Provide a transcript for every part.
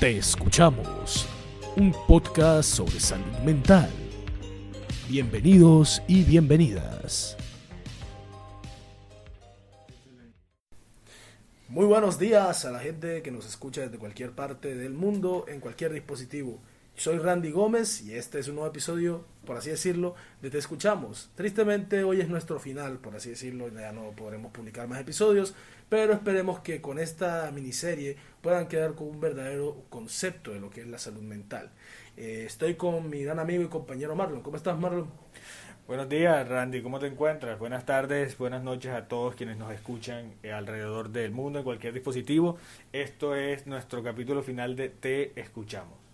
Te escuchamos, un podcast sobre salud mental. Bienvenidos y bienvenidas. Muy buenos días a la gente que nos escucha desde cualquier parte del mundo, en cualquier dispositivo. Soy Randy Gómez y este es un nuevo episodio, por así decirlo, de Te Escuchamos. Tristemente hoy es nuestro final, por así decirlo, ya no podremos publicar más episodios, pero esperemos que con esta miniserie puedan quedar con un verdadero concepto de lo que es la salud mental. Eh, estoy con mi gran amigo y compañero Marlon. ¿Cómo estás, Marlon? Buenos días, Randy. ¿Cómo te encuentras? Buenas tardes, buenas noches a todos quienes nos escuchan eh, alrededor del mundo, en cualquier dispositivo. Esto es nuestro capítulo final de Te Escuchamos.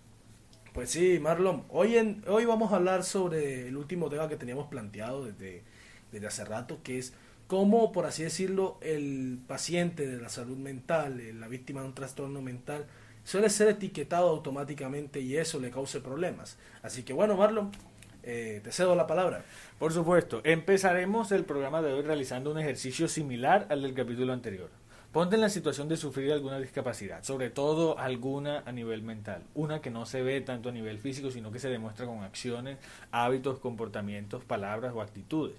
Pues sí, Marlon, hoy, en, hoy vamos a hablar sobre el último tema que teníamos planteado desde, desde hace rato, que es cómo, por así decirlo, el paciente de la salud mental, eh, la víctima de un trastorno mental, suele ser etiquetado automáticamente y eso le causa problemas. Así que bueno, Marlon, eh, te cedo la palabra. Por supuesto, empezaremos el programa de hoy realizando un ejercicio similar al del capítulo anterior. Ponte en la situación de sufrir alguna discapacidad, sobre todo alguna a nivel mental, una que no se ve tanto a nivel físico, sino que se demuestra con acciones, hábitos, comportamientos, palabras o actitudes.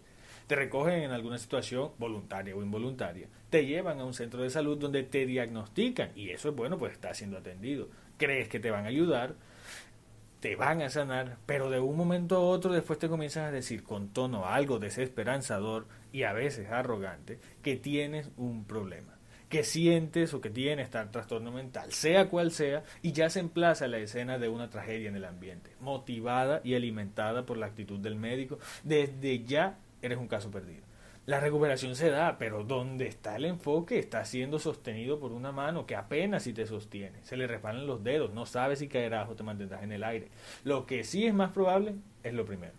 Te recogen en alguna situación voluntaria o involuntaria, te llevan a un centro de salud donde te diagnostican y eso es bueno, pues está siendo atendido. Crees que te van a ayudar, te van a sanar, pero de un momento a otro después te comienzas a decir con tono algo desesperanzador y a veces arrogante que tienes un problema que sientes o que tienes tal trastorno mental, sea cual sea, y ya se emplaza la escena de una tragedia en el ambiente, motivada y alimentada por la actitud del médico, desde ya eres un caso perdido. La recuperación se da, pero donde está el enfoque está siendo sostenido por una mano que apenas si te sostiene. Se le resbalan los dedos, no sabes si caerás o te mantendrás en el aire. Lo que sí es más probable es lo primero.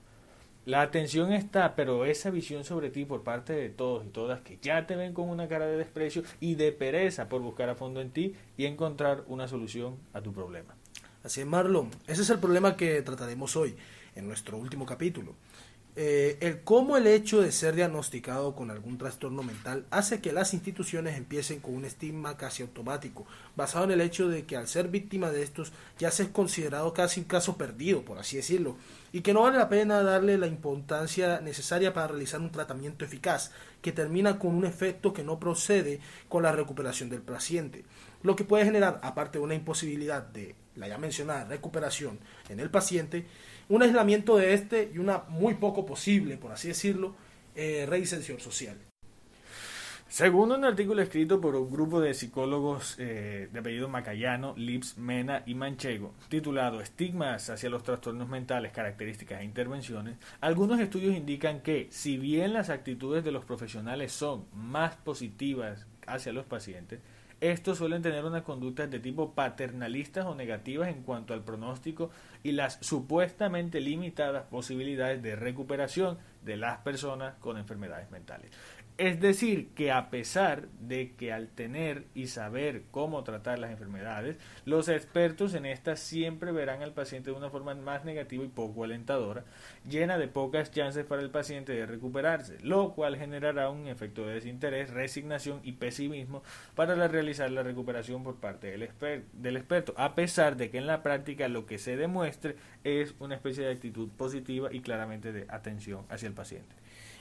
La atención está, pero esa visión sobre ti por parte de todos y todas que ya te ven con una cara de desprecio y de pereza por buscar a fondo en ti y encontrar una solución a tu problema. Así es, Marlon. Ese es el problema que trataremos hoy, en nuestro último capítulo. Eh, el cómo el hecho de ser diagnosticado con algún trastorno mental hace que las instituciones empiecen con un estigma casi automático, basado en el hecho de que al ser víctima de estos ya se es considerado casi un caso perdido, por así decirlo, y que no vale la pena darle la importancia necesaria para realizar un tratamiento eficaz, que termina con un efecto que no procede con la recuperación del paciente, lo que puede generar, aparte de una imposibilidad de la ya mencionada recuperación en el paciente, un aislamiento de este y una muy poco posible, por así decirlo, eh, social. Según un artículo escrito por un grupo de psicólogos eh, de apellido Macayano, Lips, Mena y Manchego, titulado Estigmas hacia los trastornos mentales, características e intervenciones, algunos estudios indican que, si bien las actitudes de los profesionales son más positivas hacia los pacientes, estos suelen tener unas conductas de tipo paternalistas o negativas en cuanto al pronóstico y las supuestamente limitadas posibilidades de recuperación de las personas con enfermedades mentales. Es decir, que a pesar de que al tener y saber cómo tratar las enfermedades, los expertos en estas siempre verán al paciente de una forma más negativa y poco alentadora, llena de pocas chances para el paciente de recuperarse, lo cual generará un efecto de desinterés, resignación y pesimismo para realizar la recuperación por parte del, del experto, a pesar de que en la práctica lo que se demuestre es una especie de actitud positiva y claramente de atención hacia el paciente.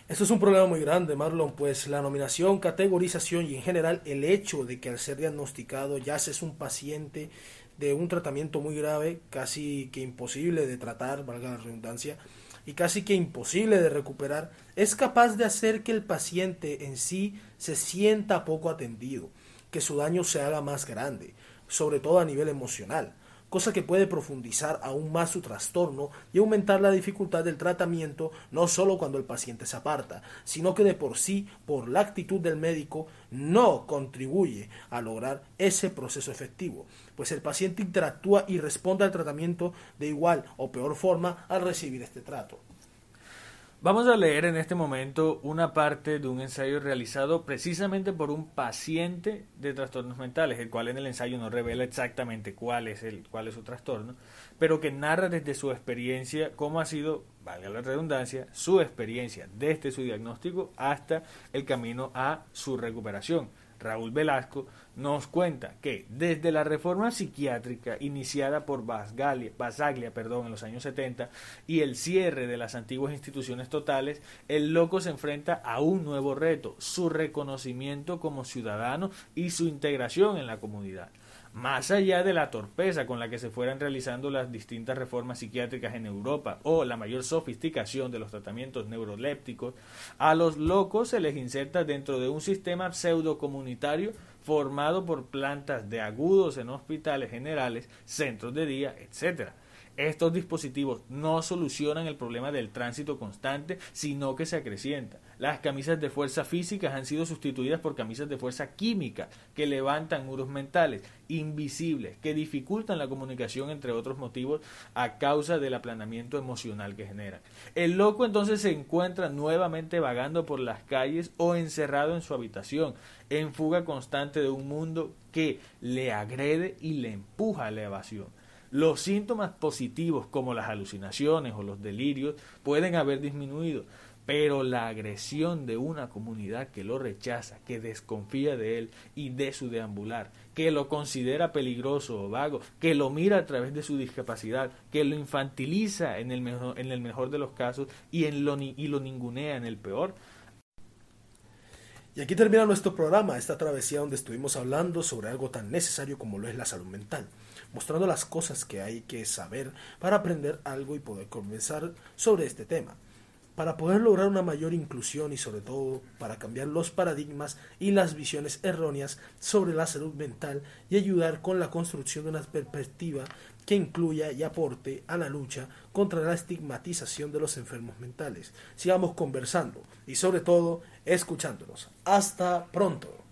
Esto es un problema muy grande, Marlon, pues la nominación, categorización y en general el hecho de que al ser diagnosticado ya es un paciente de un tratamiento muy grave, casi que imposible de tratar, valga la redundancia, y casi que imposible de recuperar, es capaz de hacer que el paciente en sí se sienta poco atendido, que su daño se haga más grande, sobre todo a nivel emocional cosa que puede profundizar aún más su trastorno y aumentar la dificultad del tratamiento no solo cuando el paciente se aparta, sino que de por sí, por la actitud del médico, no contribuye a lograr ese proceso efectivo, pues el paciente interactúa y responde al tratamiento de igual o peor forma al recibir este trato. Vamos a leer en este momento una parte de un ensayo realizado precisamente por un paciente de trastornos mentales, el cual en el ensayo no revela exactamente cuál es, el, cuál es su trastorno, pero que narra desde su experiencia cómo ha sido, valga la redundancia, su experiencia desde su diagnóstico hasta el camino a su recuperación. Raúl Velasco, nos cuenta que desde la reforma psiquiátrica iniciada por Basaglia, Basaglia perdón, en los años 70 y el cierre de las antiguas instituciones totales, el loco se enfrenta a un nuevo reto, su reconocimiento como ciudadano y su integración en la comunidad. Más allá de la torpeza con la que se fueran realizando las distintas reformas psiquiátricas en Europa o la mayor sofisticación de los tratamientos neurolépticos, a los locos se les inserta dentro de un sistema pseudo comunitario por plantas de agudos en hospitales generales, centros de día, etc. Estos dispositivos no solucionan el problema del tránsito constante, sino que se acrecienta. Las camisas de fuerza físicas han sido sustituidas por camisas de fuerza química que levantan muros mentales invisibles que dificultan la comunicación entre otros motivos a causa del aplanamiento emocional que generan. El loco entonces se encuentra nuevamente vagando por las calles o encerrado en su habitación, en fuga constante de un mundo que le agrede y le empuja a la evasión. Los síntomas positivos como las alucinaciones o los delirios pueden haber disminuido, pero la agresión de una comunidad que lo rechaza, que desconfía de él y de su deambular, que lo considera peligroso o vago, que lo mira a través de su discapacidad, que lo infantiliza en el mejor, en el mejor de los casos y, en lo, y lo ningunea en el peor, y aquí termina nuestro programa, esta travesía donde estuvimos hablando sobre algo tan necesario como lo es la salud mental, mostrando las cosas que hay que saber para aprender algo y poder comenzar sobre este tema para poder lograr una mayor inclusión y sobre todo para cambiar los paradigmas y las visiones erróneas sobre la salud mental y ayudar con la construcción de una perspectiva que incluya y aporte a la lucha contra la estigmatización de los enfermos mentales. Sigamos conversando y sobre todo escuchándonos. Hasta pronto.